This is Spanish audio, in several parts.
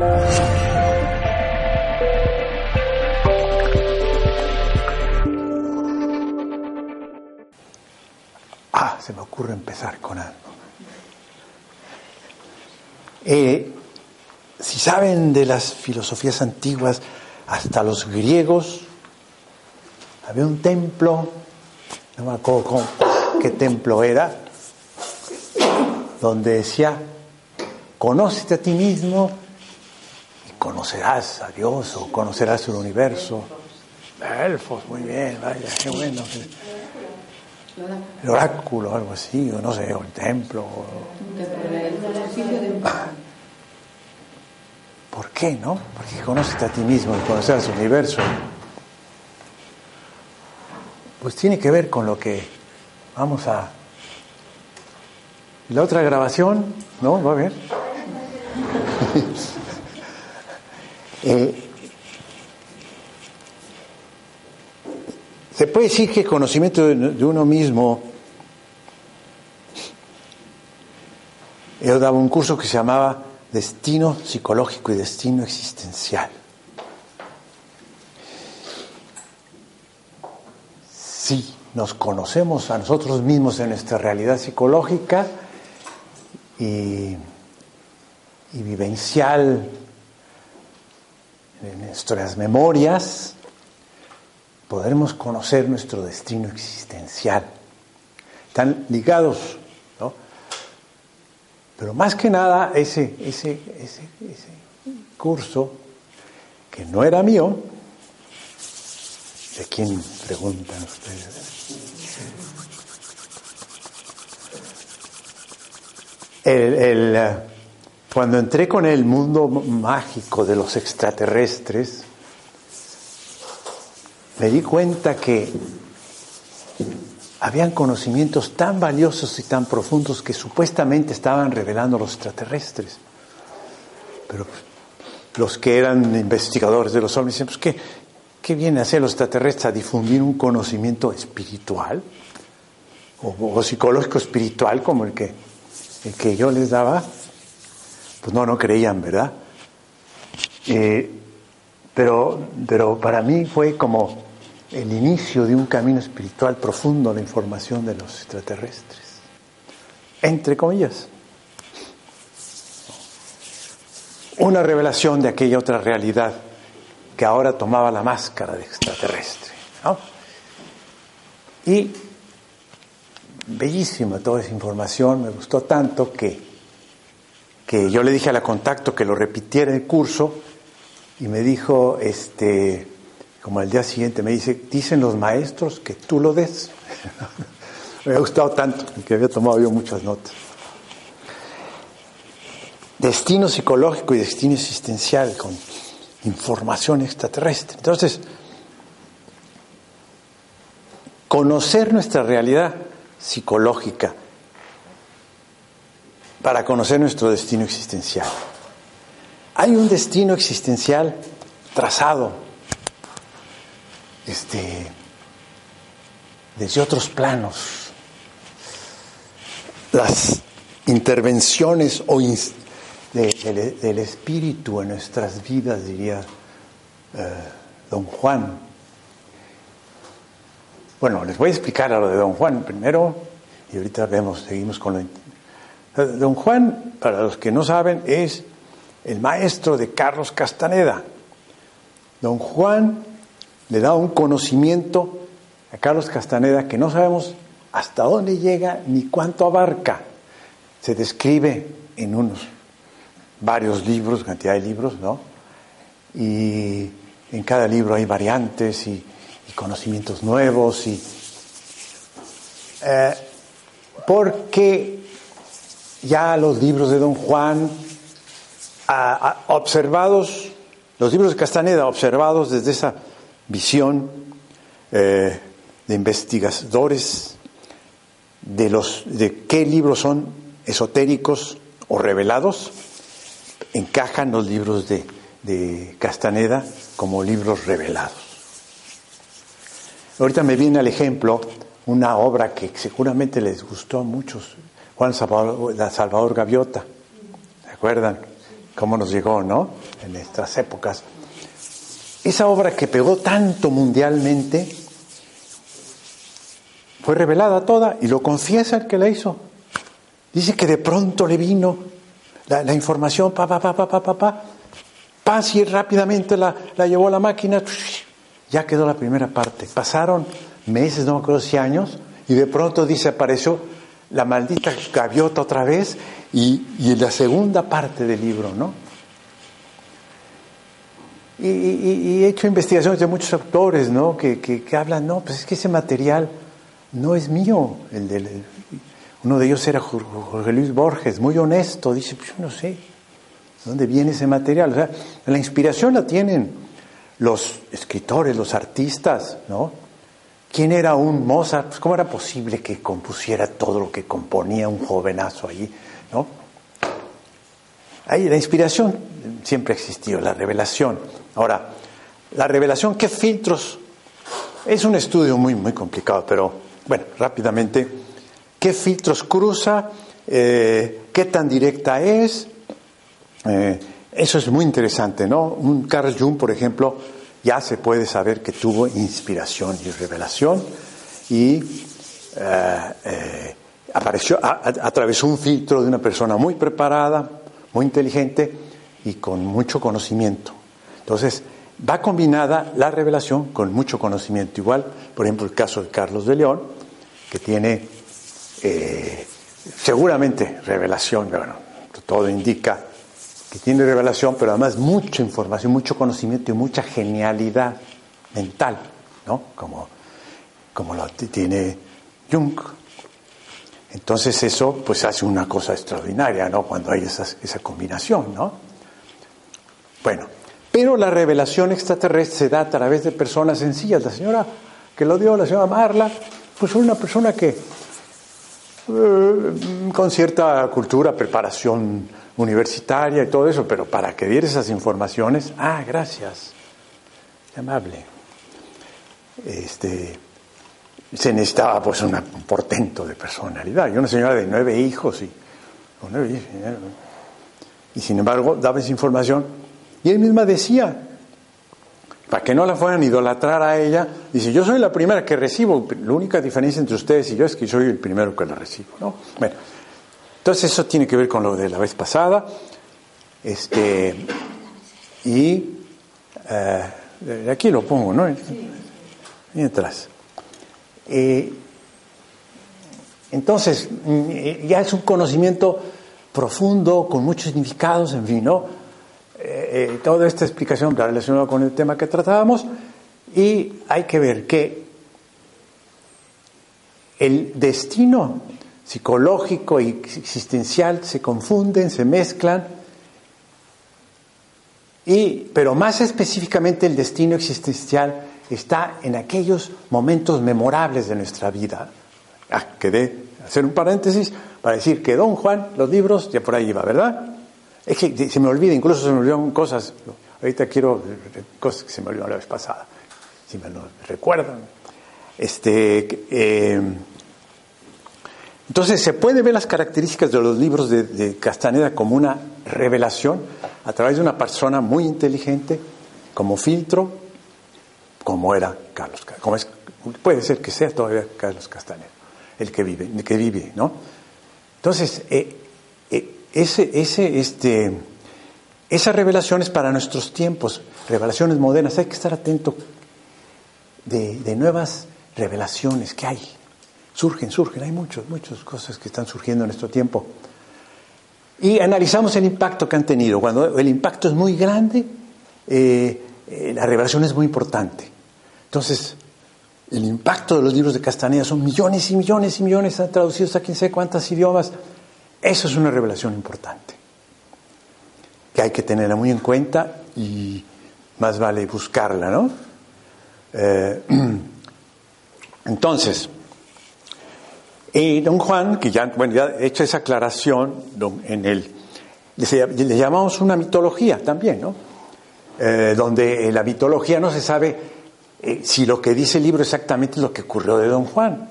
Ah, se me ocurre empezar con algo. Eh, si saben de las filosofías antiguas, hasta los griegos, había un templo, no me acuerdo qué templo era, donde decía, conócete a ti mismo conocerás a Dios o conocerás el universo. Elfos, muy bien, vaya, qué bueno. El oráculo, algo así, o no sé, o el templo. ¿Por qué, no? Porque conócete a ti mismo y conocerás el universo. Pues tiene que ver con lo que vamos a... La otra grabación, ¿no? Va a ver. Eh, se puede decir que conocimiento de uno mismo. Yo daba un curso que se llamaba Destino psicológico y destino existencial. Si nos conocemos a nosotros mismos en nuestra realidad psicológica y vivencial en nuestras memorias, podremos conocer nuestro destino existencial. Están ligados, ¿no? Pero más que nada, ese, ese, ese, ese curso, que no era mío, ¿de quién preguntan ustedes? El, el cuando entré con el mundo mágico de los extraterrestres, me di cuenta que habían conocimientos tan valiosos y tan profundos que supuestamente estaban revelando los extraterrestres. Pero los que eran investigadores de los hombres dicen, pues, ¿qué, ¿qué viene a hacer los extraterrestres? ¿A difundir un conocimiento espiritual? O, o psicológico espiritual como el que, el que yo les daba pues no, no creían, ¿verdad? Eh, pero, pero para mí fue como el inicio de un camino espiritual profundo, la información de los extraterrestres, entre comillas. Una revelación de aquella otra realidad que ahora tomaba la máscara de extraterrestre. ¿no? Y bellísima toda esa información, me gustó tanto que que yo le dije a la contacto que lo repitiera el curso y me dijo, este, como al día siguiente, me dice, dicen los maestros que tú lo des. me ha gustado tanto, que había tomado yo muchas notas. Destino psicológico y destino existencial con información extraterrestre. Entonces, conocer nuestra realidad psicológica para conocer nuestro destino existencial. Hay un destino existencial trazado este, desde otros planos. Las intervenciones o del espíritu en nuestras vidas, diría eh, don Juan. Bueno, les voy a explicar a lo de don Juan primero y ahorita vemos, seguimos con lo Don Juan, para los que no saben, es el maestro de Carlos Castaneda. Don Juan le da un conocimiento a Carlos Castaneda que no sabemos hasta dónde llega ni cuánto abarca. Se describe en unos varios libros, cantidad de libros, ¿no? Y en cada libro hay variantes y, conocimientos nuevos y eh, porque ya los libros de don Juan, observados, los libros de Castaneda, observados desde esa visión eh, de investigadores de, los, de qué libros son esotéricos o revelados, encajan los libros de, de Castaneda como libros revelados. Ahorita me viene al ejemplo una obra que seguramente les gustó a muchos Juan Salvador, Gaviota, ¿se acuerdan? cómo nos llegó, ¿no? En nuestras épocas. Esa obra que pegó tanto mundialmente fue revelada toda y lo confiesa el que la hizo. Dice que de pronto le vino la, información, pa, pa, pa, pa, pa, pa, pa, pa, y rápidamente la, la llevó la máquina, ya quedó la primera parte. Pasaron meses, no me acuerdo si años, y de pronto dice, apareció la maldita gaviota otra vez y, y la segunda parte del libro, ¿no? Y, he hecho investigaciones de muchos autores, ¿no? Que, que, hablan, no, pues es que ese material no es mío. El del, uno de ellos era Jorge Luis Borges, muy honesto, dice, pues yo no sé, ¿dónde viene ese material? O sea, la inspiración la tienen los escritores, los artistas, ¿no? ¿Quién era un Mozart? Pues, ¿Cómo era posible que compusiera todo lo que componía un jovenazo allí? ¿no? Ahí la inspiración siempre ha existido, la revelación. Ahora, la revelación, ¿qué filtros? Es un estudio muy, muy complicado, pero bueno, rápidamente, ¿qué filtros cruza? Eh, ¿Qué tan directa es? Eh, eso es muy interesante, ¿no? Un Carl Jung, por ejemplo, ya se puede saber que tuvo inspiración y revelación y eh, eh, apareció, atravesó un filtro de una persona muy preparada, muy inteligente y con mucho conocimiento. Entonces, va combinada la revelación con mucho conocimiento. Igual, por ejemplo, el caso de Carlos de León, que tiene eh, seguramente revelación, bueno, todo indica que tiene revelación, pero además mucha información, mucho conocimiento y mucha genialidad mental, ¿no? Como, como lo tiene Jung. Entonces eso pues hace una cosa extraordinaria, ¿no? Cuando hay esa, combinación, ¿no? Bueno, pero la revelación extraterrestre se da a través de personas sencillas. La señora que lo dio, la señora Marla, pues una persona que eh, con cierta cultura, preparación universitaria y todo eso, pero para que diera esas informaciones, ah, gracias, amable. Este, se necesitaba pues un portento de personalidad. Y una señora de nueve hijos y, y sin embargo daba esa información. Y él misma decía, para que no la fueran a idolatrar a ella, dice, yo soy la primera que recibo, la única diferencia entre ustedes y yo es que soy el primero que la recibo. ¿no? Bueno, entonces eso tiene que ver con lo de la vez pasada. Este, y eh, aquí lo pongo, ¿no? Mientras. Eh, entonces, mm, ya es un conocimiento profundo, con muchos significados, en fin, ¿no? Eh, toda esta explicación relacionada con el tema que tratábamos, y hay que ver que el destino psicológico y existencial se confunden, se mezclan, y, pero más específicamente el destino existencial está en aquellos momentos memorables de nuestra vida. Ah, quedé hacer un paréntesis para decir que Don Juan, los libros, ya por ahí iba, ¿verdad? Es que se me olvida, incluso se me olvidaron cosas. Ahorita quiero cosas que se me olvidaron la vez pasada, si me lo recuerdan. Este, eh, entonces se puede ver las características de los libros de, Castaneda como una revelación a través de una persona muy inteligente, como filtro, como era Carlos como es, puede ser que sea todavía Carlos Castaneda, el que vive, que vive, ¿no? Entonces, eh, eh, ese, ese, este, esas revelaciones para nuestros tiempos, revelaciones modernas, hay que estar atento de, de nuevas revelaciones que hay. Surgen, surgen, hay muchas, muchas cosas que están surgiendo en nuestro tiempo. Y analizamos el impacto que han tenido. Cuando el impacto es muy grande, eh, eh, la revelación es muy importante. Entonces, el impacto de los libros de Castaneda son millones y millones y millones, están traducidos a quién sé cuántos idiomas. Eso es una revelación importante, que hay que tenerla muy en cuenta y más vale buscarla, ¿no? Eh, entonces, y don Juan, que ya, bueno, he hecho esa aclaración en el, le, llamamos una mitología también, ¿no? Eh, donde en la mitología no se sabe eh, si lo que dice el libro exactamente es lo que ocurrió de don Juan.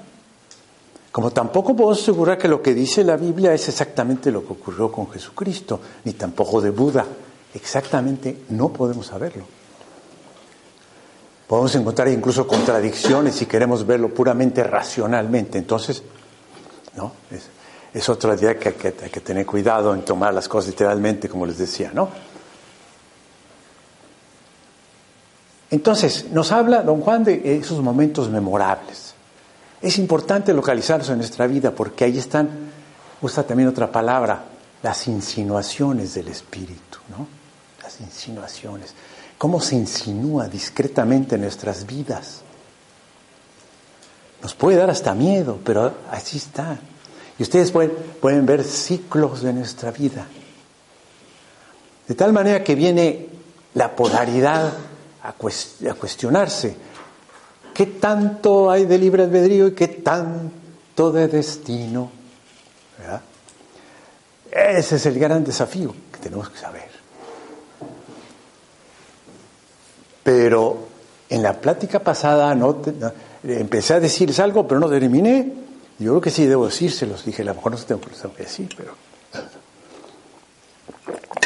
Como tampoco puedo asegurar que lo que dice la Biblia es exactamente lo que ocurrió con Jesucristo, ni tampoco de Buda. Exactamente no podemos saberlo. Podemos encontrar incluso contradicciones si queremos verlo puramente racionalmente. Entonces, ¿no? Es, es otra idea que, que hay que tener cuidado en tomar las cosas literalmente, como les decía, ¿no? Entonces, nos habla don Juan de esos momentos memorables. Es importante localizarlos en nuestra vida porque ahí están, usa también otra palabra, las insinuaciones del Espíritu, ¿no? Las insinuaciones. Cómo se insinúa discretamente en nuestras vidas. Nos puede dar hasta miedo, pero así está. Y ustedes pueden, pueden ver ciclos de nuestra vida. De tal manera que viene la polaridad a, cuestionarse. ¿Qué tanto hay de libre albedrío y qué tanto de destino? Ese es el gran desafío que tenemos que saber. Pero en la plática pasada no, empecé a decirles algo, pero no terminé. Yo creo que sí debo decírselos. Dije, a lo mejor no se tengo que decir, pero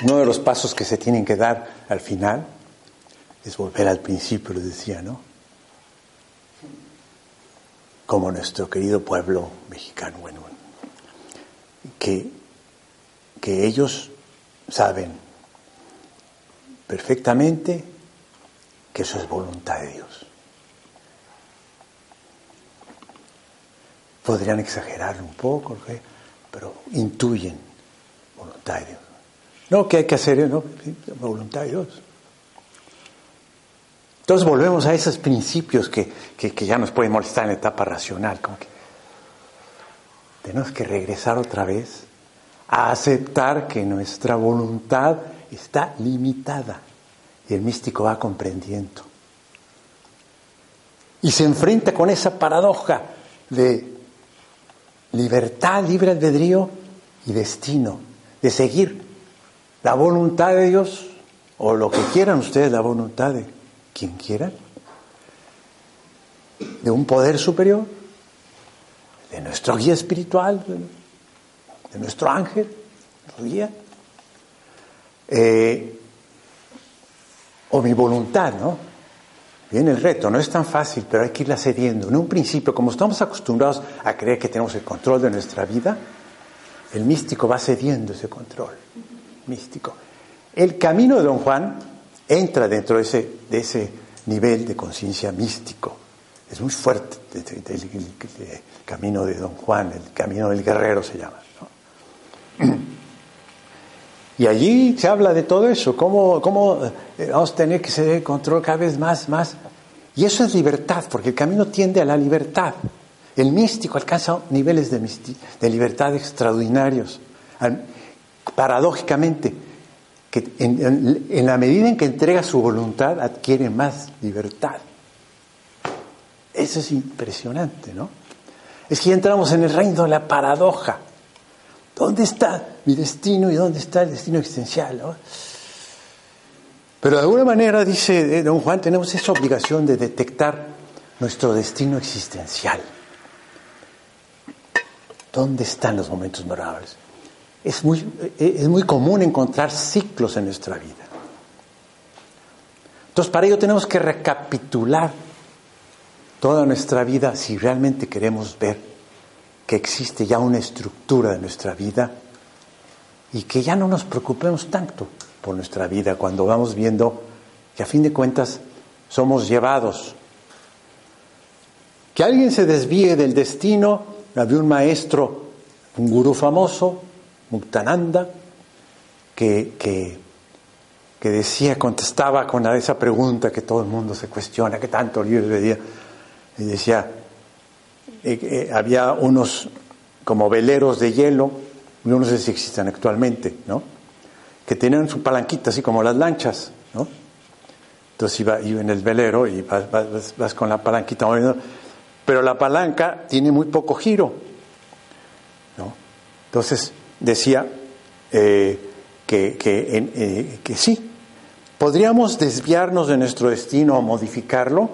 uno de los pasos que se tienen que dar al final es volver al principio, lo decía, ¿no? Como nuestro querido pueblo mexicano, bueno, que, que ellos saben perfectamente que eso es voluntad de Dios. Podrían exagerar un poco, pero intuyen voluntad de Dios. No, que hay que hacer, no, voluntad de Dios. Entonces volvemos a esos principios que, ya nos pueden molestar en la etapa racional. Como que tenemos que regresar otra vez a aceptar que nuestra voluntad está limitada y el místico va comprendiendo. Y se enfrenta con esa paradoja de libertad, libre albedrío y destino, de seguir la voluntad de Dios o lo que quieran ustedes, la voluntad de quien quiera, de un poder superior, de nuestro guía espiritual, de nuestro ángel, nuestro guía, eh, o mi voluntad, ¿no? Viene el reto, no es tan fácil, pero hay que irla cediendo. En un principio, como estamos acostumbrados a creer que tenemos el control de nuestra vida, el místico va cediendo ese control. Místico. El camino de Don Juan entra dentro de ese, de ese nivel de conciencia místico. Es muy fuerte el, camino de Don Juan, el camino del guerrero se llama. Y allí se habla de todo eso, cómo, cómo eh, vamos a tener que ceder control cada vez más, más. Y eso es libertad, porque el camino tiende a la libertad. El místico alcanza niveles de, libertad extraordinarios. Paradójicamente, que en, la medida en que entrega su voluntad adquiere más libertad. Eso es impresionante, ¿no? Es que ya entramos en el reino de la paradoja. ¿Dónde está mi destino y dónde está el destino existencial? Pero de alguna manera, dice eh, don Juan, tenemos esa obligación de detectar nuestro destino existencial. ¿Dónde están los momentos memorables? es muy, es muy común encontrar ciclos en nuestra vida. Entonces, para ello tenemos que recapitular toda nuestra vida si realmente queremos ver que existe ya una estructura de nuestra vida y que ya no nos preocupemos tanto por nuestra vida cuando vamos viendo que a fin de cuentas somos llevados. Que alguien se desvíe del destino, había un maestro, un gurú famoso, Muktananda, que, que, decía, contestaba con esa pregunta que todo el mundo se cuestiona, que tanto libros veía, y decía, eh, eh, había unos como veleros de hielo, no sé si existen actualmente. Que tenían su palanquita, así como las lanchas. Entonces iba, en el velero y vas, vas con la palanquita pero la palanca tiene muy poco giro. Entonces, decía eh, que, eh, que, sí, podríamos desviarnos de nuestro destino o modificarlo,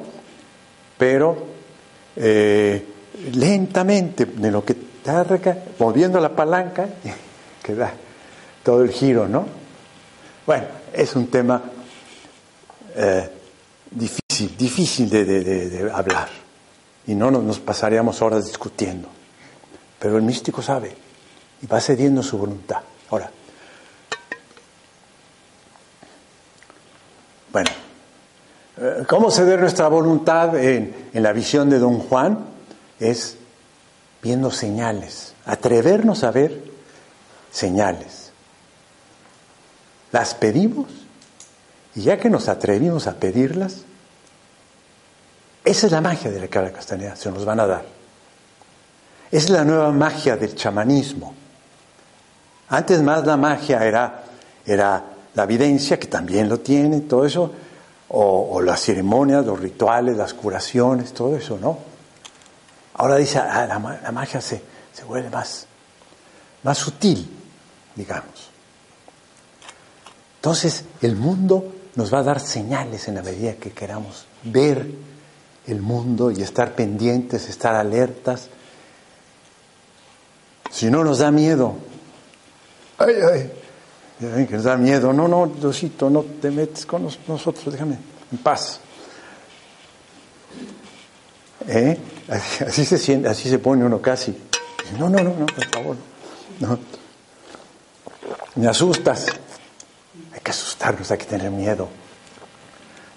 pero lentamente, de lo que targa, moviendo la palanca, que da todo el giro, ¿no? Bueno, es un tema eh, difícil, difícil de, hablar. Y no nos, nos pasaríamos horas discutiendo. Pero el místico sabe y va cediendo su voluntad. Ahora, bueno, eh, ¿cómo ceder nuestra voluntad en, en la visión de don Juan? Es viendo señales, atrevernos a ver señales. Las pedimos y ya que nos atrevimos a pedirlas, esa es la magia de la cara castaneda, se nos van a dar. Es la nueva magia del chamanismo. Antes más la magia era, era la evidencia, que también lo tiene, todo eso, o, las ceremonias, los rituales, las curaciones, todo eso, ¿no? Ahora dice, ah, la, magia se, se vuelve más, más sutil, digamos. Entonces, el mundo nos va a dar señales en la medida que queramos ver el mundo y estar pendientes, estar alertas. Si no nos da miedo, ay, ay, que nos da miedo, no, no, Diosito, no te metes con nosotros, déjame en paz. ¿Eh? Así se siente, así se pone uno casi. No, no, no, no, por favor. No. Me asustas. Hay que asustarnos, hay que tener miedo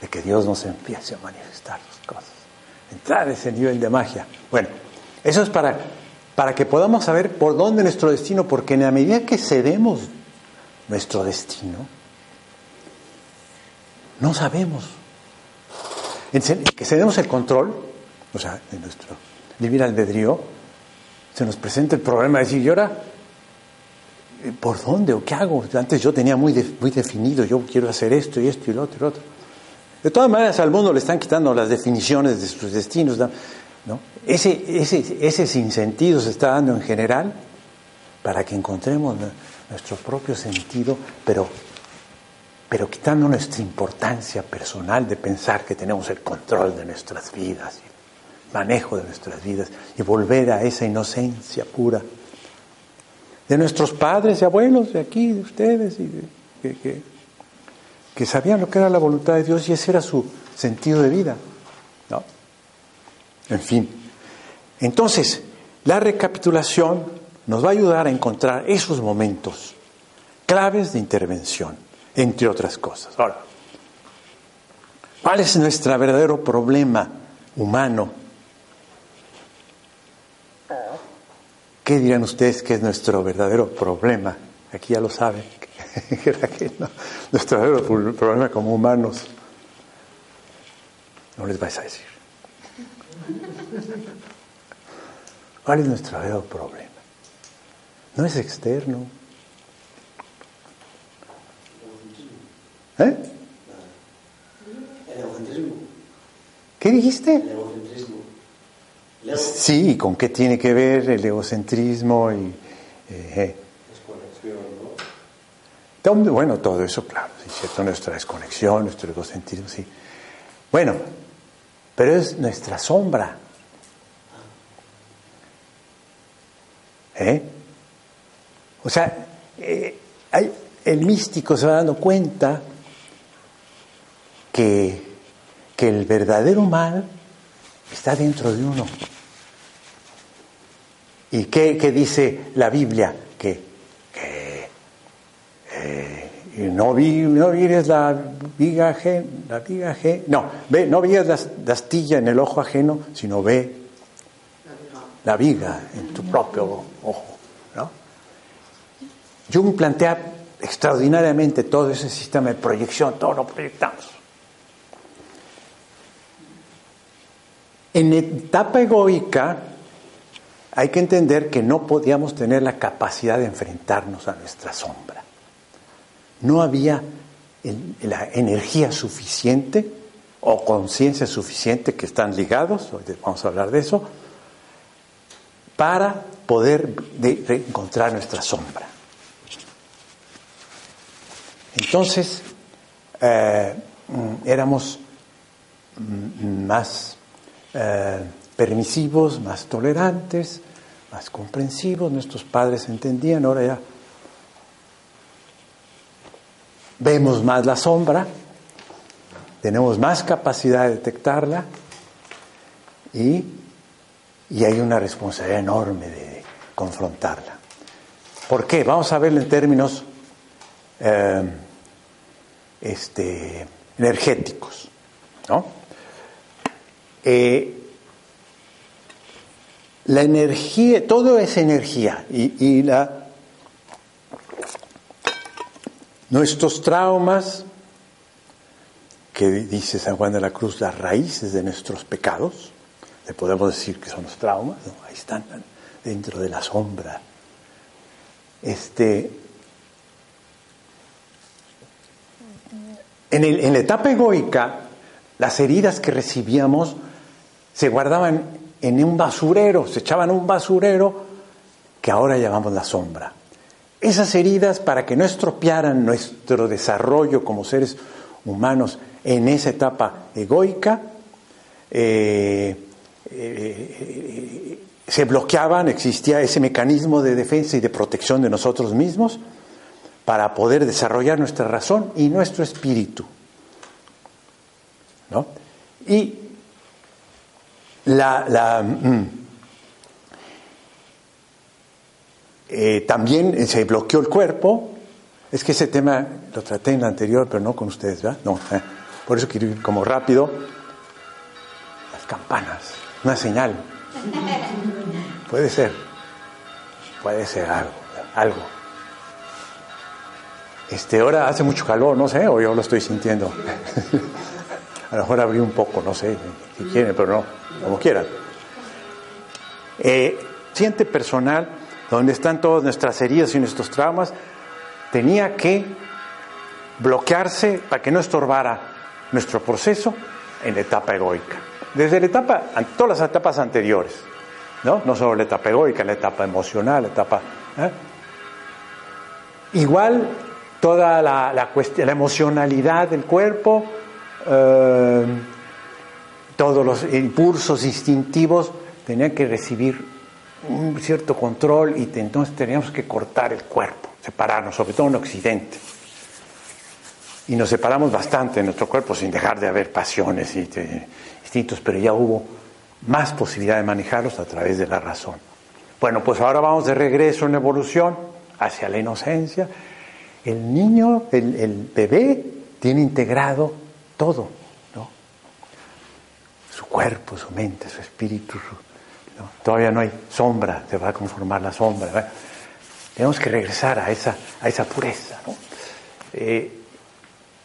de que Dios nos empiece a manifestar las cosas. Entrar a ese nivel de magia. Bueno, eso es para, para que podamos saber por dónde nuestro destino, porque en la medida que cedemos nuestro destino, no sabemos. Que cedemos el control, o sea, de nuestro libre albedrío, se nos presenta el problema de decir, ¿y ahora por dónde o qué hago? Antes yo tenía muy, muy definido, yo quiero hacer esto y esto y lo otro y lo otro. De todas maneras, al mundo le están quitando las definiciones de sus destinos. ¿no? Ese, ese, ese sinsentido se está dando en general para que encontremos nuestro propio sentido, pero, pero quitando nuestra importancia personal de pensar que tenemos el control de nuestras vidas, manejo de nuestras vidas, y volver a esa inocencia pura de nuestros padres y abuelos, de aquí, de ustedes, y de, que, que sabían lo que era la voluntad de Dios y ese era su sentido de vida. ¿no? En fin. Entonces, la recapitulación nos va a ayudar a encontrar esos momentos claves de intervención, entre otras cosas. Ahora, ¿cuál es nuestro verdadero problema humano? ¿Qué dirán ustedes que es nuestro verdadero problema? Aquí ya lo saben. nuestro problema como humanos. No les vais a decir. ¿Cuál es nuestro verdadero problema? No es externo. ¿Eh? ¿Qué dijiste? El egocentrismo. Sí, ¿con qué tiene que ver el egocentrismo y eh, bueno, todo eso, claro, es cierto, nuestra desconexión, nuestro egocentrismo, sí. Bueno, pero es nuestra sombra. ¿Eh? O sea, eh, el místico se va dando cuenta que, que el verdadero mal está dentro de uno. ¿Y qué, qué dice la Biblia? Que no, vi, no vires la viga ajena, la viga no, ve, no veas la, astilla en el ojo ajeno, sino ve la viga en tu propio ojo. ¿no? Jung plantea extraordinariamente todo ese sistema de proyección, todo lo proyectamos. En etapa egoica hay que entender que no podíamos tener la capacidad de enfrentarnos a nuestra sombra no había la energía suficiente o conciencia suficiente que están ligados, vamos a hablar de eso, para poder encontrar nuestra sombra. Entonces, eh, éramos más eh, permisivos, más tolerantes, más comprensivos. Nuestros padres entendían, ahora ya vemos más la sombra, tenemos más capacidad de detectarla y, hay una responsabilidad enorme de confrontarla. ¿Por qué? Vamos a verlo en términos eh, este, energéticos. ¿no? Eh, la energía, todo es energía y, la, nuestros traumas, que dice San Juan de la Cruz, las raíces de nuestros pecados, le podemos decir que son los traumas, ahí están dentro de la sombra. Este, en, en la etapa egoica, las heridas que recibíamos se guardaban en un basurero, se echaban un basurero que ahora llamamos la sombra. Esas heridas, para que no estropearan nuestro desarrollo como seres humanos en esa etapa egoica, eh, eh, se bloqueaban, existía ese mecanismo de defensa y de protección de nosotros mismos para poder desarrollar nuestra razón y nuestro espíritu. ¿no? Y la, mm, eh, también se bloqueó el cuerpo. Es que ese tema lo traté en la anterior, pero no con ustedes, ¿verdad? No, eh. por eso quiero ir como rápido. Las campanas, una señal. Puede ser, puede ser algo, algo. Este, ahora hace mucho calor, no sé, o yo lo estoy sintiendo. A lo mejor abrí un poco, no sé, si quieren, pero no, como quieran. Eh, siente personal, donde están todas nuestras heridas y nuestros traumas, tenía que bloquearse para que no estorbara nuestro proceso en la etapa egoica. Desde la etapa, todas las etapas anteriores, ¿no? No solo la etapa egoica, la etapa emocional, la etapa. ¿eh? Igual toda la, la, la emocionalidad del cuerpo, eh, todos los impulsos instintivos tenían que recibir un cierto control y entonces teníamos que cortar el cuerpo, separarnos, sobre todo en Occidente. Y nos separamos bastante en nuestro cuerpo sin dejar de haber pasiones y instintos, pero ya hubo más posibilidad de manejarlos a través de la razón. Bueno, pues ahora vamos de regreso en evolución hacia la inocencia. El niño, el bebé, tiene integrado todo, ¿no? Su cuerpo, su mente, su espíritu, todavía no hay sombra, se va a conformar la sombra. Tenemos que regresar a esa, pureza, ¿no? Eh,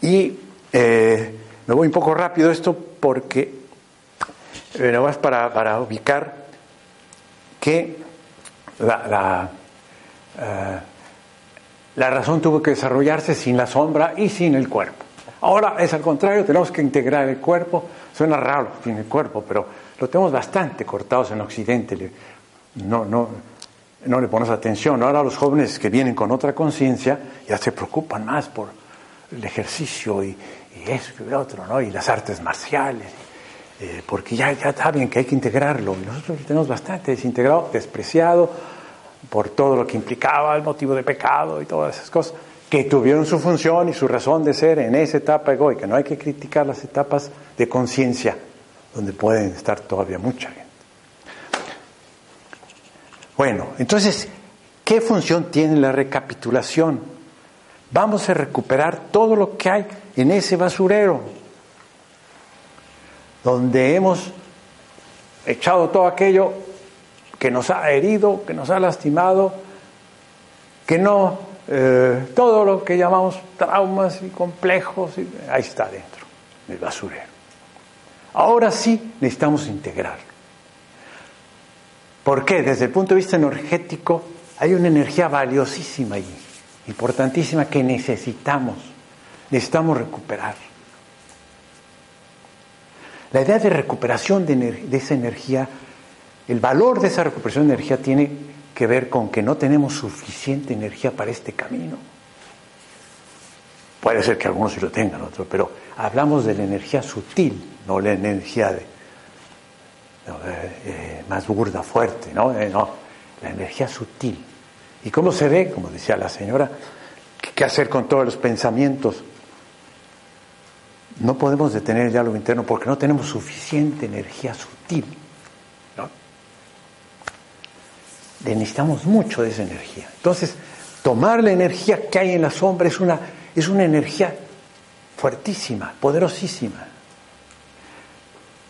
y eh, me voy un poco rápido esto porque, eh, no más para, ubicar que la, la razón tuvo que desarrollarse sin la sombra y sin el cuerpo. Ahora es al contrario, tenemos que integrar el cuerpo. Suena raro sin el cuerpo, pero lo tenemos bastante cortados en Occidente. No, no, no le ponemos atención. Ahora los jóvenes que vienen con otra conciencia ya se preocupan más por el ejercicio y, eso y lo otro, ¿no? Y las artes marciales. Eh, porque ya, ya saben que hay que integrarlo. Y nosotros lo tenemos bastante desintegrado, despreciado por todo lo que implicaba el motivo de pecado y todas esas cosas que tuvieron su función y su razón de ser en esa etapa egoica. No hay que criticar las etapas de conciencia, donde pueden estar todavía mucha gente. Bueno, entonces, ¿qué función tiene la recapitulación? Vamos a recuperar todo lo que hay en ese basurero, donde hemos echado todo aquello que nos ha herido, que nos ha lastimado, que no eh, todo lo que llamamos traumas y complejos, ahí está dentro del basurero. Ahora sí necesitamos integrar. ¿Por qué? Desde el punto de vista energético hay una energía valiosísima allí, importantísima que necesitamos, necesitamos recuperar. La idea de recuperación de, de esa energía, el valor de esa recuperación de energía tiene que ver con que no tenemos suficiente energía para este camino. Puede ser que algunos sí lo tengan, otros, pero hablamos de la energía sutil, no la energía de, eh, más burda, fuerte, ¿no? no, la energía sutil. ¿Y cómo se ve? Como decía la señora, ¿qué hacer con todos los pensamientos? No podemos detener el diálogo interno porque no tenemos suficiente energía sutil. ¿no? Necesitamos mucho de esa energía. Entonces, tomar la energía que hay en la sombra es una, es una energía fuertísima, poderosísima.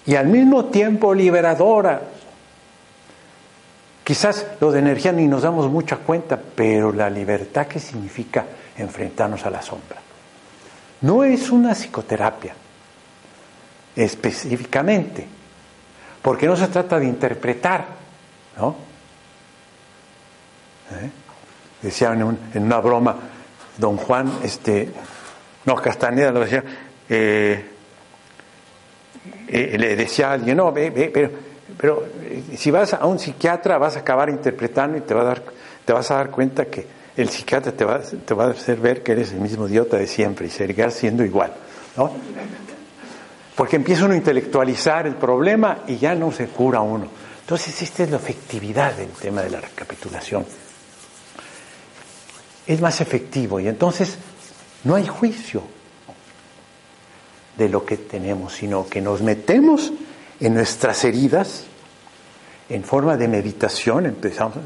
Y al mismo tiempo liberadora. Quizás lo de energía ni nos damos mucha cuenta, pero la libertad que significa enfrentarnos a la sombra. No es una psicoterapia, específicamente, porque no se trata de interpretar, ¿no? ¿Eh? Decían en, una broma, don Juan, este, no, Castaneda lo decía, eh, eh, le decía a alguien, no, ve, pero, pero si vas a un psiquiatra vas a acabar interpretando y te, va a dar, te vas a dar cuenta que el psiquiatra te va, te va a hacer ver que eres el mismo idiota de siempre y seguirás siendo igual, ¿no? Porque empieza uno a intelectualizar el problema y ya no se cura uno. Entonces, esta es la efectividad del tema de la recapitulación es más efectivo y entonces no hay juicio de lo que tenemos, sino que nos metemos en nuestras heridas en forma de meditación, empezamos,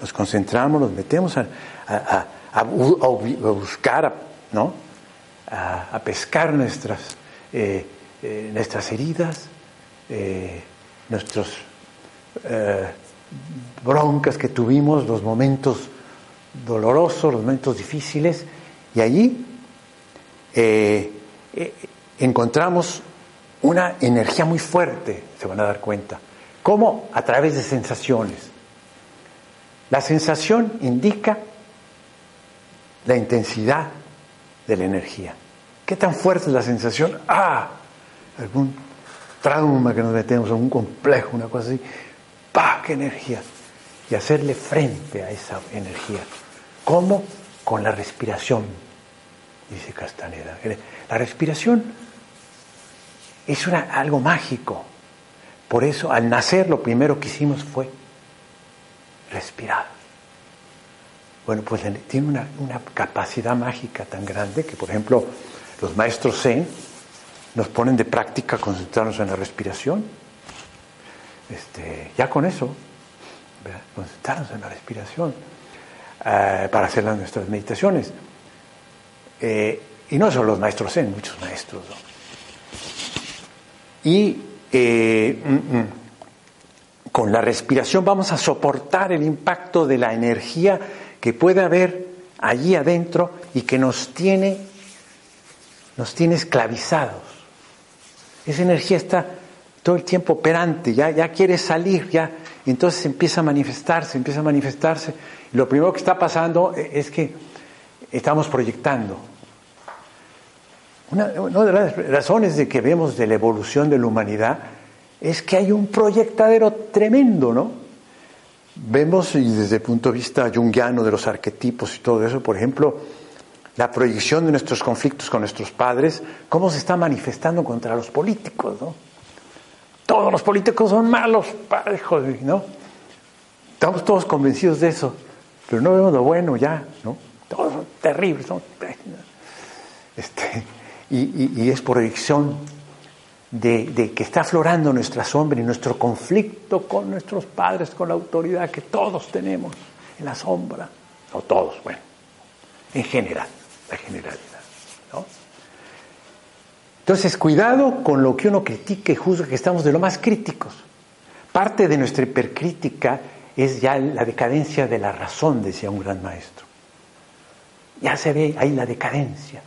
nos concentramos, nos metemos a, buscar, ¿no? a, pescar nuestras, eh, eh, nuestras heridas, eh, nuestros broncas que tuvimos, los momentos dolorosos, los momentos difíciles, y allí eh, eh, encontramos una energía muy fuerte, se van a dar cuenta. ¿Cómo? A través de sensaciones. La sensación indica la intensidad de la energía. ¿Qué tan fuerte es la sensación? Ah, algún trauma que nos metemos, algún complejo, una cosa así. ¡Pah! ¡Qué energía! Y hacerle frente a esa energía. ¿Cómo? Con la respiración, dice Castaneda. La respiración es algo mágico. Por eso, al nacer, lo primero que hicimos fue respirar. Bueno, pues tiene una, capacidad mágica tan grande que, por ejemplo, los maestros Zen nos ponen de práctica concentrarnos en la respiración. Este, ya con eso, concentrarnos en la respiración. Eh, para hacer nuestras meditaciones. Eh, y no solo los maestros Zen, muchos maestros. Y eh, mm, mm, con la respiración vamos a soportar el impacto de la energía que puede haber allí adentro y que nos tiene, nos tiene esclavizados. Esa energía está todo el tiempo operante, ya, ya quiere salir, ya, entonces empieza a manifestarse, empieza a manifestarse lo primero que está pasando es que estamos proyectando. Una, de las razones de que vemos de la evolución de la humanidad es que hay un proyectadero tremendo, ¿no? Vemos, y desde el punto de vista junguiano de los arquetipos y todo eso, por ejemplo, la proyección de nuestros conflictos con nuestros padres, cómo se está manifestando contra los políticos, ¿no? Todos los políticos son malos, ¿no? Estamos todos convencidos de eso. Pero no vemos lo bueno ya, ¿no? Todos son terribles, son... Este, y, es proyección de, de, que está aflorando nuestra sombra y nuestro conflicto con nuestros padres, con la autoridad que todos tenemos en la sombra. No todos, bueno, en general, la generalidad. ¿no? Entonces, cuidado con lo que uno critique y juzga que estamos de lo más críticos. Parte de nuestra hipercrítica es ya la decadencia de la razón, decía un gran maestro. Ya se ve ahí la decadencia.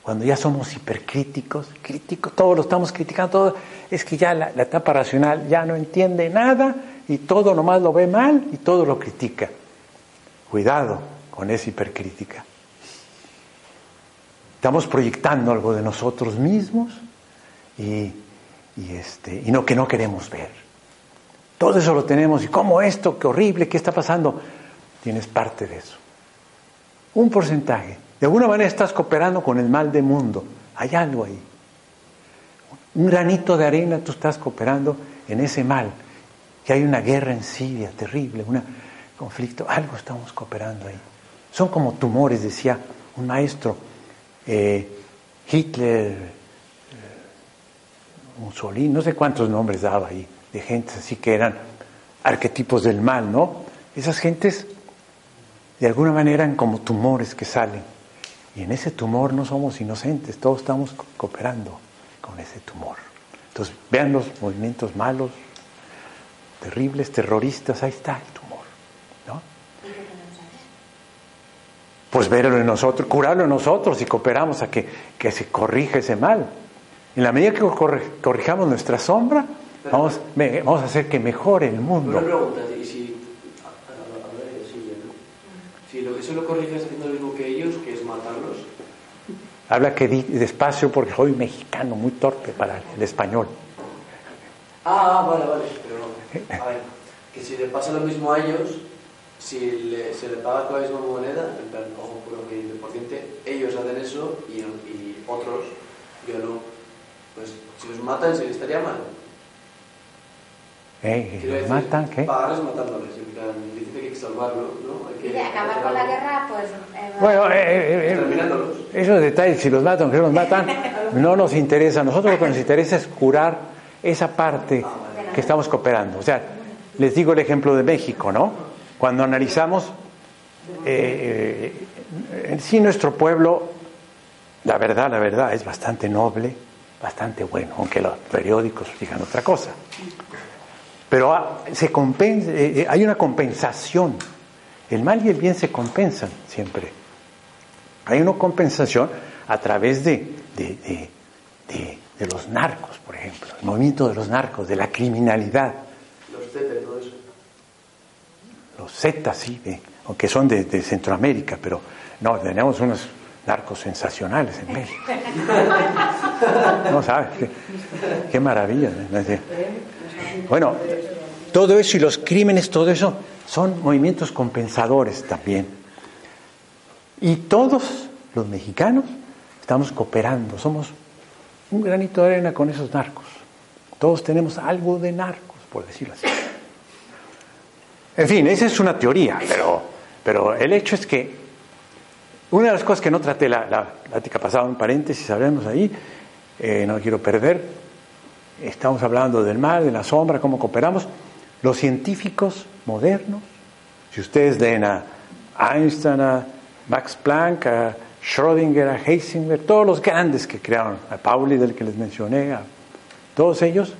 Cuando ya somos hipercríticos, críticos, todo lo estamos criticando, es que ya la, etapa racional ya no entiende nada y todo nomás lo ve mal y todo lo critica. Cuidado con esa hipercrítica. Estamos proyectando algo de nosotros mismos y, este, y no que no queremos ver. Todo eso lo tenemos. ¿Y cómo esto? ¿Qué horrible? ¿Qué está pasando? Tienes parte de eso. Un porcentaje. De alguna manera estás cooperando con el mal del mundo. Hay algo ahí. Un granito de arena tú estás cooperando en ese mal. que hay una guerra en Siria terrible, un conflicto, algo estamos cooperando ahí. Son como tumores, decía un maestro, eh, Hitler, eh, Mussolini, no sé cuántos nombres daba ahí, de gente así que eran arquetipos del mal, ¿no? Esas gentes de alguna manera eran como tumores que salen. Y en ese tumor no somos inocentes, todos estamos cooperando con ese tumor. Entonces, vean los movimientos malos, terribles, terroristas, ahí está. ¿no? Pues verlo en nosotros, curarlo en nosotros y cooperamos a que, que se corrija ese mal. En la medida que corrijamos nuestra sombra, vamos, vamos a hacer que mejore el mundo. Una pregunta, ¿y si, si lo que solo corriges haciendo lo mismo que ellos, que es matarlos? Habla que despacio porque soy mexicano, muy torpe para el español. Ah, vale, vale. Pero, a ver, que si le pasa lo mismo a ellos, si se le paga con la misma moneda, en plan, ojo, por ellos hacen eso y, y otros, yo no. Pues si los matan, ¿se estaría mal? ¿Eh? ¿Y los matan qué? Pagarles matándoles, en plan, dice que hay que salvarlo, ¿no? Hay que, y acabar con la guerra, pues... Eh, bueno, eh, eh, terminándolos. esos detalles, si los matan, que los matan, no nos interesa. Nosotros lo que nos interesa es curar esa parte que estamos cooperando. O sea, les digo el ejemplo de México, ¿no? Cuando analizamos, eh, en sí nuestro pueblo, la verdad, la verdad, es bastante noble, bastante bueno, aunque los periódicos digan otra cosa. Pero ah, se compensa, eh, eh, hay una compensación. El mal y el bien se compensan siempre. Hay una compensación a través de, de, de, los narcos, por ejemplo, el movimiento de los narcos, de la criminalidad. Los Z todo eso. Los Z, sí, aunque son de, Centroamérica, pero no, tenemos unos narcos sensacionales en México. no sabes, qué, qué maravilla. Bueno, todo eso y los crímenes, todo eso son movimientos compensadores también. Y todos los mexicanos estamos cooperando, somos un granito de arena con esos narcos. Todos tenemos algo de narcos, por decirlo así. En fin, esa es una teoría, pero, pero el hecho es que una de las cosas que no traté la, la plática pasada, un paréntesis, sabemos ahí, eh, no quiero perder, estamos hablando del mal, de la sombra, cómo cooperamos. Los científicos modernos, si ustedes leen a Einstein, a Max Planck, a Schrödinger, a Heisenberg, todos los grandes que crearon, a Pauli del que les mencioné, a todos ellos,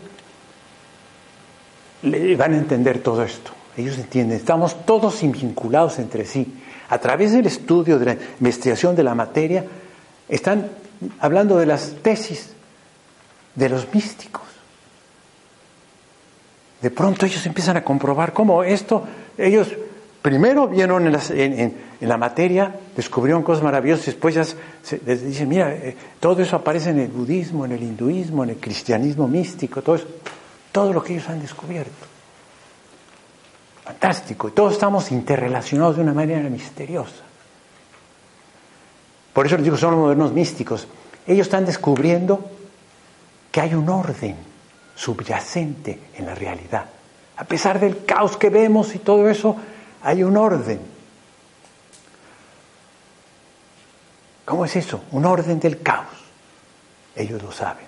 van a entender todo esto. Ellos entienden, estamos todos vinculados entre sí. A través del estudio, de la investigación de la materia, están hablando de las tesis de los místicos. De pronto ellos empiezan a comprobar cómo esto, ellos primero vieron en, la materia, descubrieron cosas maravillosas, después ya se, dicen, mira, eh, todo eso aparece en el budismo, en el hinduismo, en el cristianismo místico, todo eso, todo lo que ellos han descubierto. Fantástico, y todos estamos interrelacionados de una manera misteriosa. Por eso les digo, son los modernos místicos. Ellos están descubriendo que hay un orden subyacente en la realidad. A pesar del caos que vemos y todo eso, hay un orden. ¿Cómo es eso? Un orden del caos. Ellos lo saben.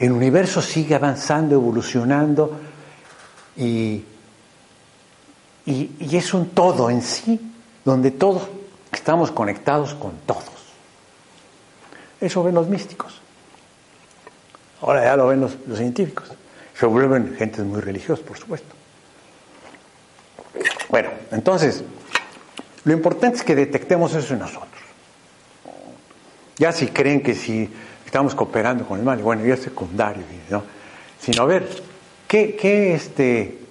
El universo sigue avanzando, evolucionando y, y, es un todo en sí, donde todos estamos conectados con todos. Eso ven los místicos. Ahora ya lo ven los, científicos. Se vuelven gentes muy religiosas, por supuesto. Bueno, entonces, lo importante es que detectemos eso en nosotros. Ya si creen que si estamos cooperando con el mal, bueno, ya es secundario, ¿no? Sino a ver, ¿qué, qué, este,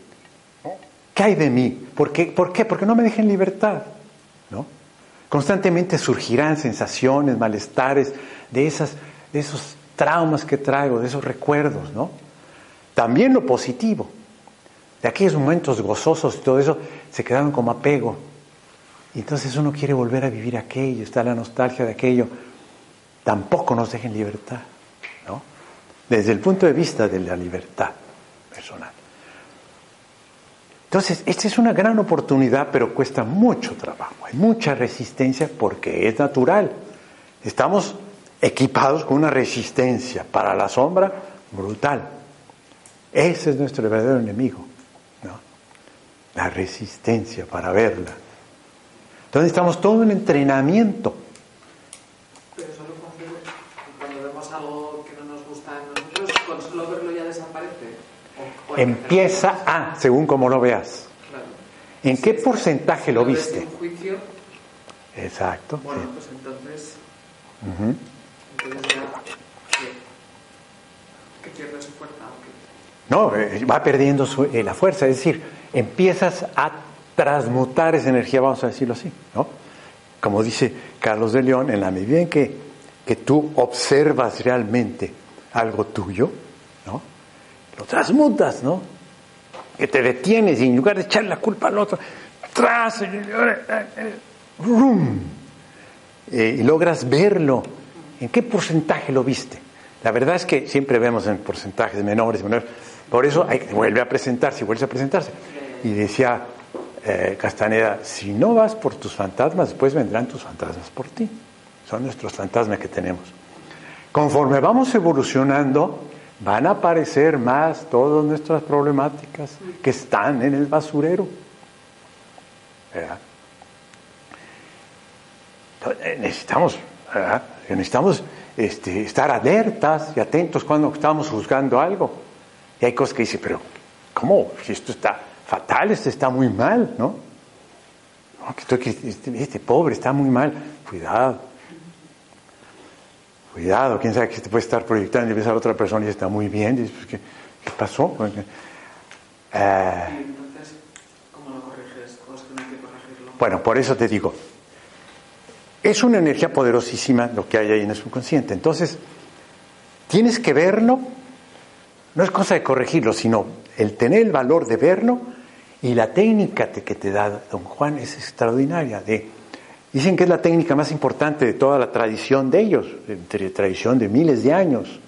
¿qué hay de mí? ¿Por qué? ¿Por qué? Porque no me dejen libertad, ¿no? Constantemente surgirán sensaciones, malestares de, esas, esos traumas que traigo, de esos recuerdos, ¿no? También lo positivo, de aquellos momentos gozosos y todo eso, se quedaron como apego. Y entonces uno quiere volver a vivir aquello, está la nostalgia de aquello. Tampoco nos dejen libertad, ¿no? Desde el punto de vista de la libertad personal. Entonces, esta es una gran oportunidad, pero cuesta mucho trabajo, hay mucha resistencia porque es natural. Estamos equipados con una resistencia para la sombra brutal. Ese es nuestro verdadero enemigo, ¿no? la resistencia para verla. Entonces estamos todo un entrenamiento. Pero solo cuando, vemos algo que no nos gusta en nosotros, con solo verlo ya desaparece. Empieza a, según como lo veas. ¿En qué porcentaje lo viste? Un juicio, Exacto. bueno, sí. pues entonces, entonces ya que, que pierde su fuerza. No, eh, va perdiendo su- eh, la fuerza, es decir, empiezas a transmutar esa energía, vamos a decirlo así, ¿no? Como dice Carlos de León, en la medida en que, que tú observas realmente algo tuyo. Lo transmutas, ¿no? Que te detienes y en lugar de echar la culpa al otro, tras, eh, eh, eh, rum, y logras verlo. ¿En qué porcentaje lo viste? La verdad es que siempre vemos en porcentajes menores, menores. Por eso hay, vuelve a presentarse, vuelve a presentarse. Y decía eh, Castaneda, si no vas por tus fantasmas, después vendrán tus fantasmas por ti. Son nuestros fantasmas que tenemos. Conforme vamos evolucionando, van a aparecer más todas nuestras problemáticas que están en el basurero. ¿Verdad? Eh, necesitamos, ¿verdad? necesitamos este, estar alertas y atentos cuando estamos juzgando algo. Y hay cosas que dicen, pero ¿cómo? Si esto está fatal, esto está muy mal, ¿no? Este, este pobre está muy mal. Cuidado. Cuidado, quién sabe que te puede estar proyectando y ves a la otra persona y está muy bien. Dices, pues, ¿qué, qué pasó? Eh, Y entonces, ¿cómo lo corriges? ¿O es que no hay que corregirlo? Bueno, por eso te digo, es una energía poderosísima lo que hay ahí en el subconsciente. Entonces, tienes que verlo, no es cosa de corregirlo, sino el tener el valor de verlo y la técnica que te da don Juan es extraordinaria. De, dicen que es la técnica más importante de toda la tradición de ellos, de tradición de miles de años,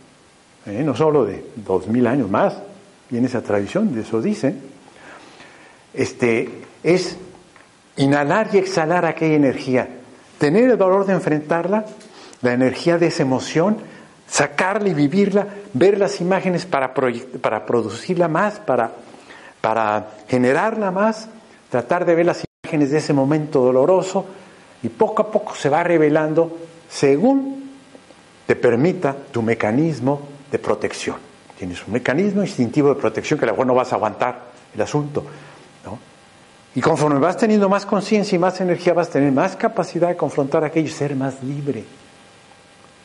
¿eh? no solo de dos mil años más, viene esa tradición, de eso dicen. Este, es inhalar y exhalar aquella energía, tener el valor de enfrentarla, la energía de esa emoción, sacarla y vivirla, ver las imágenes para, para producirla más, para, para generarla más, tratar de ver las imágenes de ese momento doloroso y poco a poco se va revelando según te permita tu mecanismo de protección. Tienes un mecanismo instintivo de protección que a lo mejor no vas a aguantar el asunto, ¿no? Y conforme vas teniendo más conciencia y más energía, vas a tener más capacidad de confrontar aquello y ser más libre.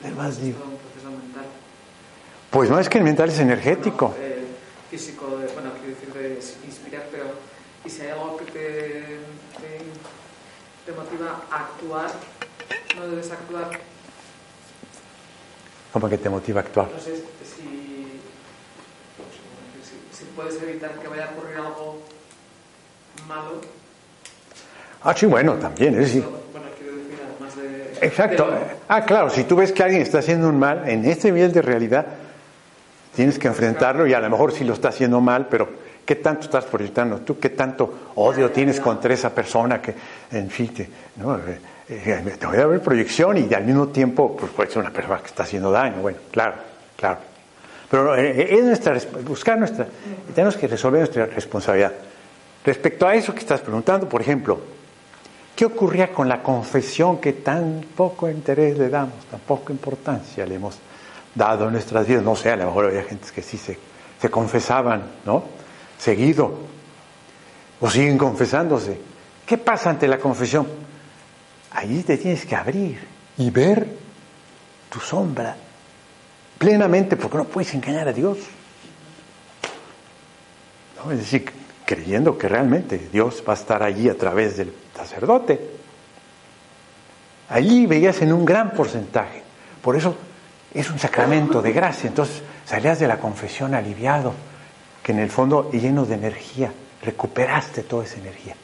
Ser más libre. Pues no es que el mental es energético. Eh, físico, bueno, quiero decir de inspirar, pero ¿y si hay algo que te, te, a actuar, no debes actuar? Como que te motiva a actuar. Sé si, si, si puedes evitar que vaya a ocurrir algo malo. Ah, sí, bueno, también, es decir. Bueno, quiero decir, además de... Exacto. de lo- Ah, claro, si tú ves que alguien está haciendo un mal, en este nivel de realidad, tienes que enfrentarlo y a lo mejor sí lo está haciendo mal, pero ¿qué tanto estás proyectando tú? ¿Qué tanto odio tienes contra esa persona que, en fin, te, ¿no? Eh, eh, te voy a ver proyección y al mismo tiempo pues, puede ser una persona que está haciendo daño? Bueno, claro, claro. Pero eh, es nuestra, buscar nuestra, tenemos que resolver nuestra responsabilidad. Respecto a eso que estás preguntando, por ejemplo, ¿Qué ocurría con la confesión que tan poco interés le damos, tan poca importancia le hemos dado en nuestras vidas? No sé, a lo mejor había gente que sí se, se confesaban, ¿no? Seguido. O siguen confesándose. ¿Qué pasa ante la confesión? Ahí te tienes que abrir y ver tu sombra plenamente, porque no puedes engañar a Dios. Es decir, creyendo que realmente Dios va a estar allí a través del sacerdote. Allí veías en un gran porcentaje. Por eso es un sacramento de gracia. Entonces salías de la confesión aliviado, que en el fondo lleno de energía, recuperaste toda esa energía.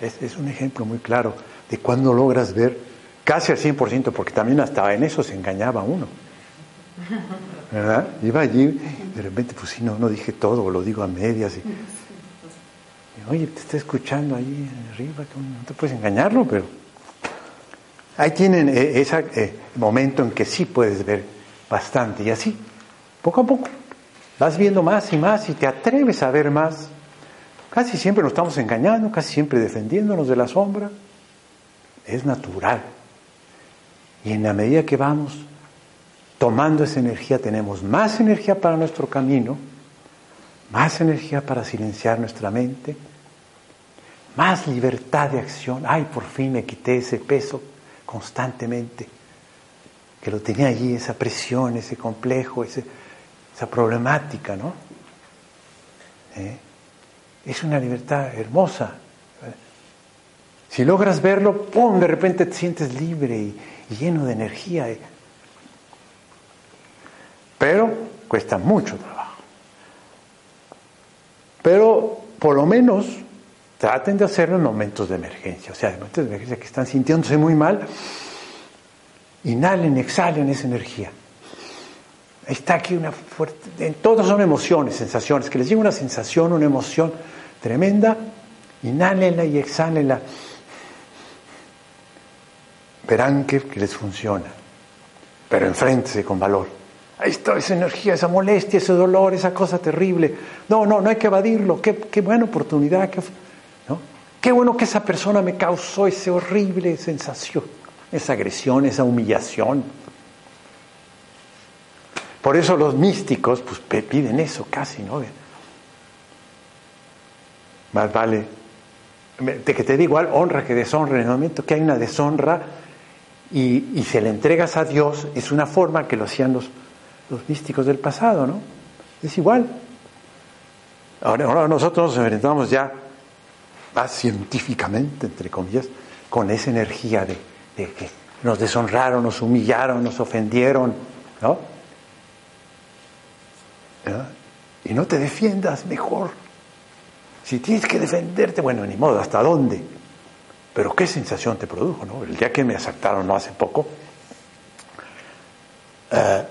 Es, un ejemplo muy claro de cuando logras ver casi al 100%, porque también hasta en eso se engañaba uno. Iba allí, de repente, pues sí, no, no dije todo, lo digo a medias. Y, Oye, te está escuchando ahí arriba, no te puedes engañarlo, pero ahí tienen eh, ese eh, momento en que sí puedes ver bastante y así, poco a poco, vas viendo más y más y te atreves a ver más. Casi siempre nos estamos engañando, casi siempre defendiéndonos de la sombra. Es natural. Y en la medida que vamos tomando esa energía, tenemos más energía para nuestro camino, más energía para silenciar nuestra mente, más libertad de acción. Ay, por fin me quité ese peso constantemente, que lo tenía allí, esa presión, ese complejo, esa problemática, ¿no? ¿Eh? Es una libertad hermosa. Si logras verlo, ¡pum! De repente te sientes libre y, lleno de energía. Pero cuesta mucho trabajo. Pero por lo menos traten de hacerlo en momentos de emergencia. O sea, en momentos de emergencia que están sintiéndose muy mal, inhalen, exhalen esa energía. Está aquí una fuerte. En todos son emociones, sensaciones. Que les llegue una sensación, una emoción tremenda, inhálenla y exhálenla. Verán que, les funciona. Pero enfréntese con valor. Ahí está esa energía, esa molestia, ese dolor, esa cosa terrible. No, no, no hay que evadirlo. Qué, qué buena oportunidad. Qué, ¿no? qué bueno que esa persona me causó esa horrible sensación, esa agresión, esa humillación. Por eso los místicos pues, piden eso casi, ¿no? Más vale, de que te digo igual, honra que deshonra. En el momento que hay una deshonra y, se le entregas a Dios, es una forma que lo hacían los, los místicos del pasado, ¿no? Es igual. Ahora, ahora nosotros nos enfrentamos ya más científicamente, entre comillas, con esa energía de, de que nos deshonraron, nos humillaron, nos ofendieron, ¿no? Y no te defiendas mejor. Si tienes que defenderte, bueno, ni modo, ¿hasta dónde? Pero qué sensación te produjo, ¿no? El día que me asaltaron, no hace poco, uh,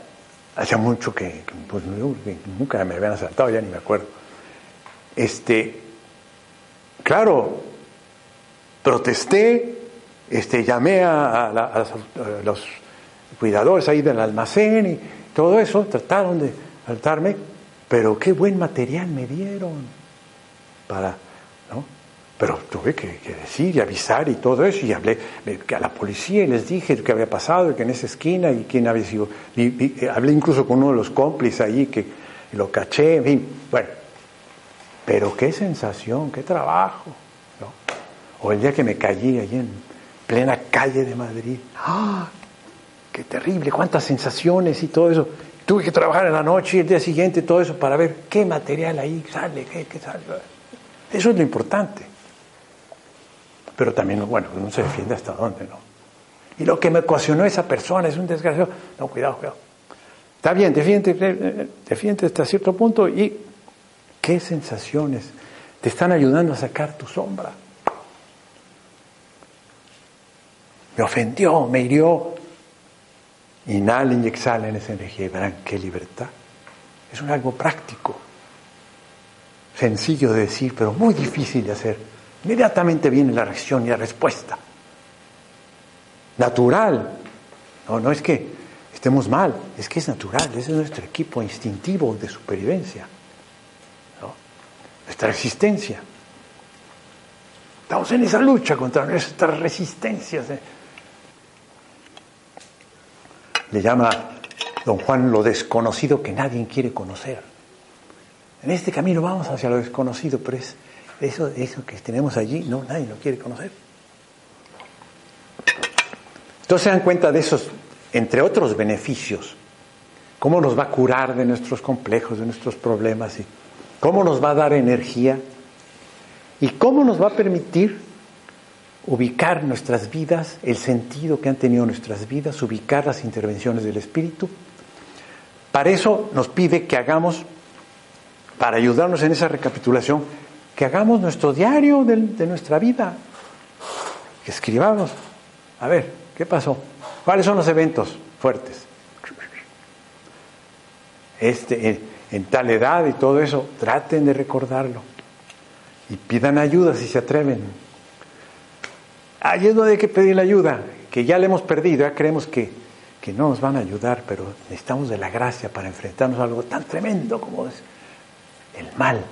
hacía mucho que, pues, nunca me habían asaltado, ya ni me acuerdo. Este, claro, protesté, este, llamé a los cuidadores ahí del almacén y todo eso, trataron de saltarme, pero qué buen material me dieron para, ¿no? Pero tuve que, decir y avisar y todo eso, y hablé a la policía y les dije qué había pasado, que en esa esquina y quién había sido. Y, hablé incluso con uno de los cómplices allí que lo caché, en fin, bueno. Pero qué sensación, qué trabajo, ¿no? O el día que me caí allí en plena calle de Madrid, ¡ah! ¡Qué terrible! ¡Cuántas sensaciones y todo eso! Tuve que trabajar en la noche y el día siguiente todo eso para ver qué material ahí sale, qué, sale. Eso es lo importante. Pero también, bueno, no se defiende hasta dónde, ¿no? Y lo que me ocasionó esa persona es un desgraciado. No, cuidado, cuidado. Está bien, defiende, defiende hasta cierto punto y qué sensaciones te están ayudando a sacar tu sombra. Me ofendió, me hirió, Inhalen y exhalen esa energía y verán qué libertad. Es un algo práctico, sencillo de decir, pero muy difícil de hacer. Inmediatamente viene la reacción y la respuesta. Natural. No, no es que estemos mal, es que es natural, ese es nuestro equipo instintivo de supervivencia. Nuestra existencia. Estamos en esa lucha contra nuestras resistencias. ¿eh? Le llama don Juan lo desconocido que nadie quiere conocer. En este camino vamos hacia lo desconocido, pero es eso, eso que tenemos allí, no, nadie lo quiere conocer. Entonces se dan cuenta de esos, entre otros beneficios, cómo nos va a curar de nuestros complejos, de nuestros problemas, y cómo nos va a dar energía, y cómo nos va a permitir ubicar nuestras vidas, el sentido que han tenido nuestras vidas, ubicar las intervenciones del Espíritu. Para eso nos pide que hagamos, para ayudarnos en esa recapitulación, que hagamos nuestro diario de, nuestra vida, que escribamos. A ver, ¿qué pasó? ¿Cuáles son los eventos fuertes? Este, en tal edad y todo eso, traten de recordarlo. y pidan ayuda si se atreven. Ahí es donde hay que pedir la ayuda, que ya le hemos perdido, ya creemos que, que no nos van a ayudar, pero necesitamos de la gracia para enfrentarnos a algo tan tremendo como es el mal,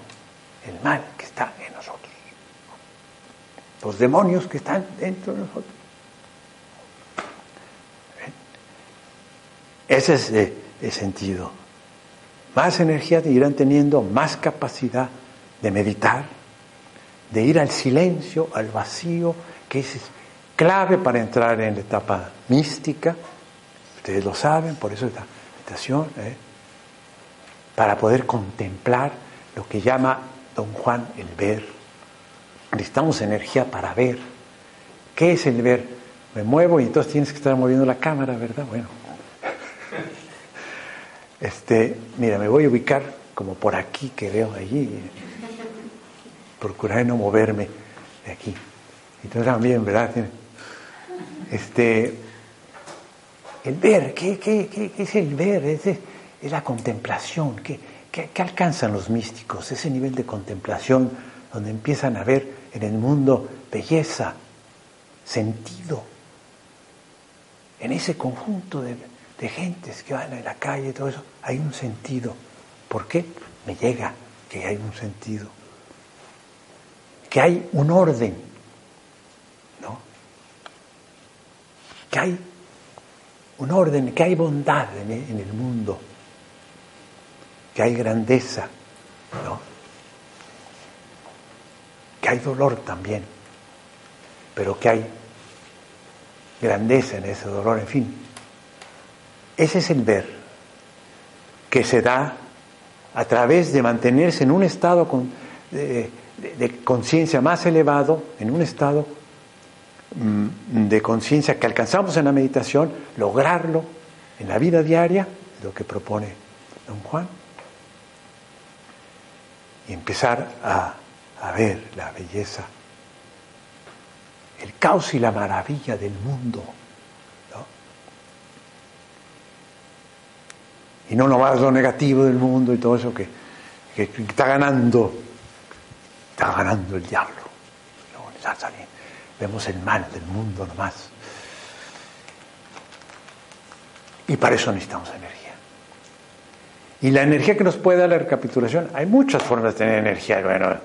el mal que está en nosotros, los demonios que están dentro de nosotros. Ese es eh, el sentido. Más energía irán teniendo, más capacidad de meditar, de ir al silencio, al vacío, que es clave para entrar en la etapa mística. Ustedes lo saben, por eso esta meditación, ¿eh? para poder contemplar lo que llama don Juan el ver. Necesitamos energía para ver. ¿Qué es el ver? Me muevo y entonces tienes que estar moviendo la cámara, ¿verdad? Bueno. Este, mira, me voy a ubicar como por aquí que veo allí. Procuraré no moverme de aquí. Entonces también, ¿verdad? Este, el ver, ¿qué, qué, qué, es el ver? Es, es la contemplación. ¿Qué, ¿Qué, alcanzan los místicos? Ese nivel de contemplación donde empiezan a ver en el mundo belleza, sentido. En ese conjunto de, de gentes que van en la calle y todo eso, hay un sentido. ¿Por qué? Me llega que hay un sentido. Que hay un orden. ¿No? Que hay un orden, que hay bondad en el mundo que hay grandeza, ¿no? que hay dolor también, pero que hay grandeza en ese dolor, en fin. Ese es el ver que se da a través de mantenerse en un estado de, conciencia más elevado, en un estado mm, de conciencia que alcanzamos en la meditación, lograrlo en la vida diaria, lo que propone don Juan y empezar a, ver la belleza, el caos y la maravilla del mundo. Y no nomás lo negativo del mundo y todo eso que, está ganando, está ganando el diablo. Vemos el mal del mundo nomás. Y para eso necesitamos energía. Y la energía que nos puede dar la recapitulación, hay muchas formas de tener energía, bueno,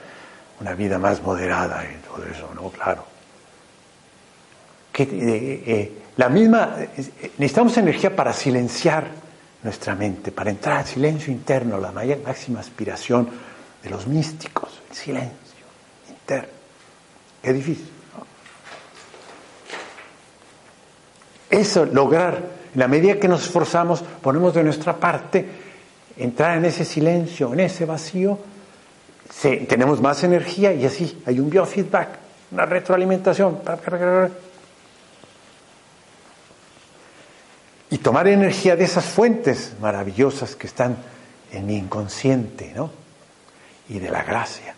una vida más moderada y todo eso, ¿no? Claro. Eh, eh, la misma, necesitamos energía para silenciar nuestra mente, para entrar al silencio interno, la máxima aspiración de los místicos, el silencio interno. Qué difícil. Eso, lograr, en la medida que nos esforzamos, ponemos de nuestra parte, entrar en ese silencio, en ese vacío, tenemos más energía y así hay un biofeedback, una retroalimentación. Y tomar energía de esas fuentes maravillosas que están en mi inconsciente, ¿no? Y de la gracia.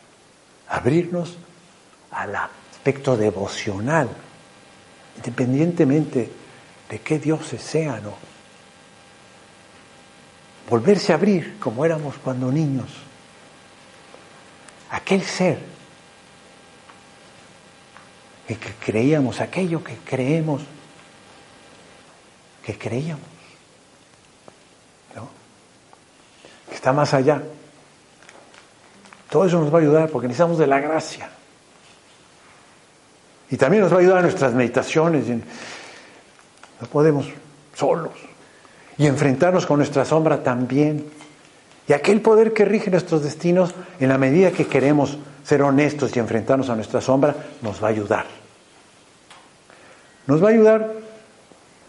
Abrirnos al aspecto devocional, independientemente de qué dioses sean ¿no? volverse a abrir como éramos cuando niños. Aquel ser que, creíamos, aquello que creemos, que creíamos, ¿no? que está más allá. Todo eso nos va a ayudar porque necesitamos de la gracia. Y también nos va a ayudar a nuestras meditaciones. No podemos solos y enfrentarnos con nuestra sombra también. Y aquel poder que rige nuestros destinos, en la medida que queremos ser honestos y enfrentarnos a nuestra sombra, nos va a ayudar. Nos va a ayudar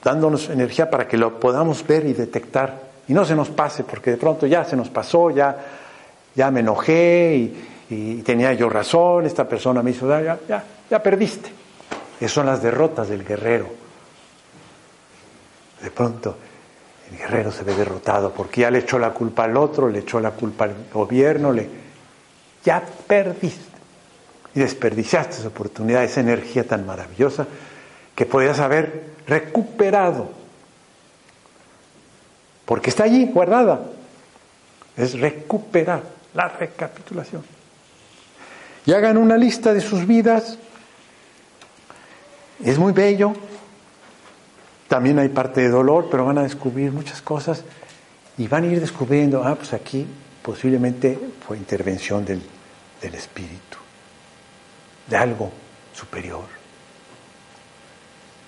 dándonos energía para que lo podamos ver y detectar y no se nos pase, porque de pronto ya se nos pasó, ya, ya me enojé y, tenía yo razón, esta persona me hizo daño, ya, ya, ya perdiste. Esas son las derrotas del guerrero. De pronto el guerrero se ve derrotado porque ya le echó la culpa al otro, le echó la culpa al gobierno, le... ya perdiste. Y desperdiciaste esa oportunidad, esa energía tan maravillosa que podías haber recuperado. Porque está allí guardada. Es recuperar la recapitulación. y hagan una lista de sus vidas. Es muy bello, también hay parte de dolor, pero van a descubrir muchas cosas y van a ir descubriendo, ah, pues aquí posiblemente fue intervención del, del espíritu, de algo superior.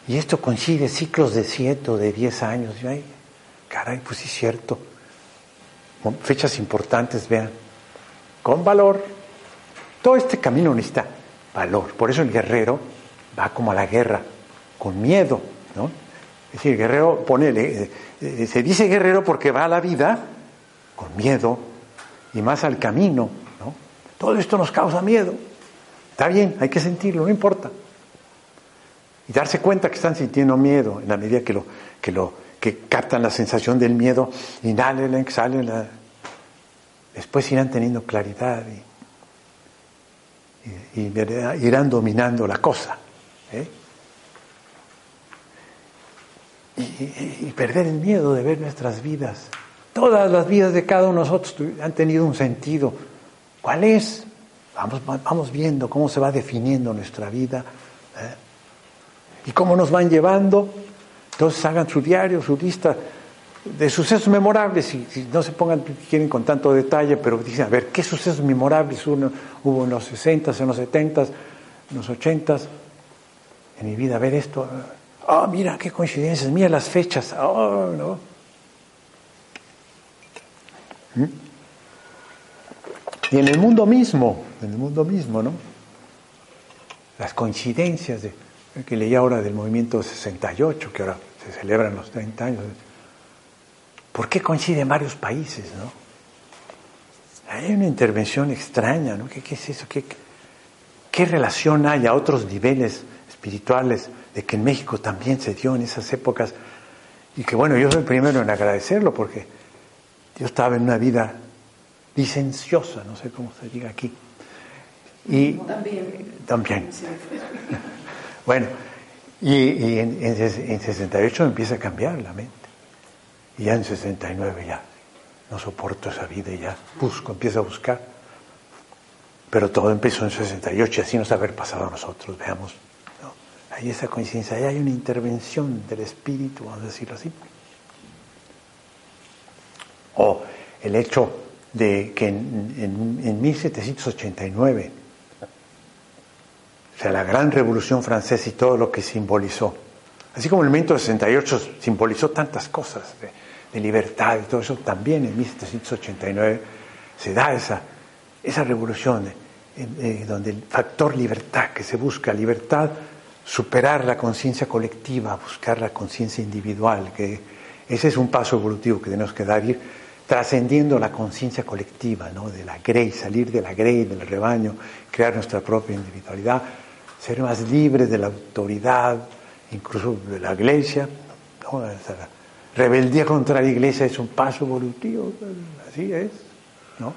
Y esto coincide ciclos de siete o de diez años. Y, ay, caray, pues sí es cierto. Fechas importantes, vean. Con valor. Todo este camino necesita valor. Por eso el guerrero va como a la guerra, con miedo, ¿no? Es decir, el guerrero, ponele, eh, eh, se dice guerrero porque va a la vida con miedo y más al camino, ¿no? Todo esto nos causa miedo. Está bien, hay que sentirlo, no importa. Y darse cuenta que están sintiendo miedo en la medida que lo, que lo, que captan la sensación del miedo, inhalen, exhalen, después irán teniendo claridad y, irán dominando la cosa. ¿eh? y, perder el miedo de ver nuestras vidas. Todas las vidas de cada uno de nosotros han tenido un sentido. ¿Cuál es? Vamos, vamos viendo cómo se va definiendo nuestra vida ¿eh? y cómo nos van llevando. Entonces hagan su diario, su lista de sucesos memorables, y, si no se pongan, quieren con tanto detalle, pero dicen, a ver, ¿qué sucesos memorables uno, hubo en los 60, en los 70, en los 80 en mi vida? A ver esto, Ah, mira qué coincidencias, mira las fechas. Oh, no. ¿Mm? Y en el mundo mismo, en el mundo mismo, ¿no? Las coincidencias de, que leí ahora del movimiento 68, que ahora se celebran los 30 años. ¿Por qué coincide en varios países, no? Hay una intervención extraña, ¿no? ¿Qué, es eso? ¿Qué, ¿Qué relación hay a otros niveles espirituales de que en México también se dio en esas épocas y que bueno, yo soy el primero en agradecerlo porque yo estaba en una vida licenciosa, no sé cómo se diga aquí. Y también. También. bueno, y, en, en, 68 empieza a cambiar la mente. Y ya en 69 ya no soporto esa vida y ya busco, empiezo a buscar. Pero todo empezó en 68 y así nos haber pasado a nosotros, veamos hay esa coincidencia, ahí hay una intervención del espíritu, vamos a decirlo así. O el hecho de que en, 1789, o sea, la gran revolución francesa y todo lo que simbolizó, así como el movimiento 68 simbolizó tantas cosas libertad y todo eso, también en 1789 se da esa, esa revolución donde el factor libertad que se busca, libertad superar la conciencia colectiva, buscar la conciencia individual, que ese es un paso evolutivo que tenemos que dar, ir trascendiendo la conciencia colectiva, ¿no? de la grey, salir de la grey, del rebaño, crear nuestra propia individualidad, ser más libres de la autoridad, incluso de la iglesia. Rebeldía contra la iglesia es un paso evolutivo, así es. ¿no?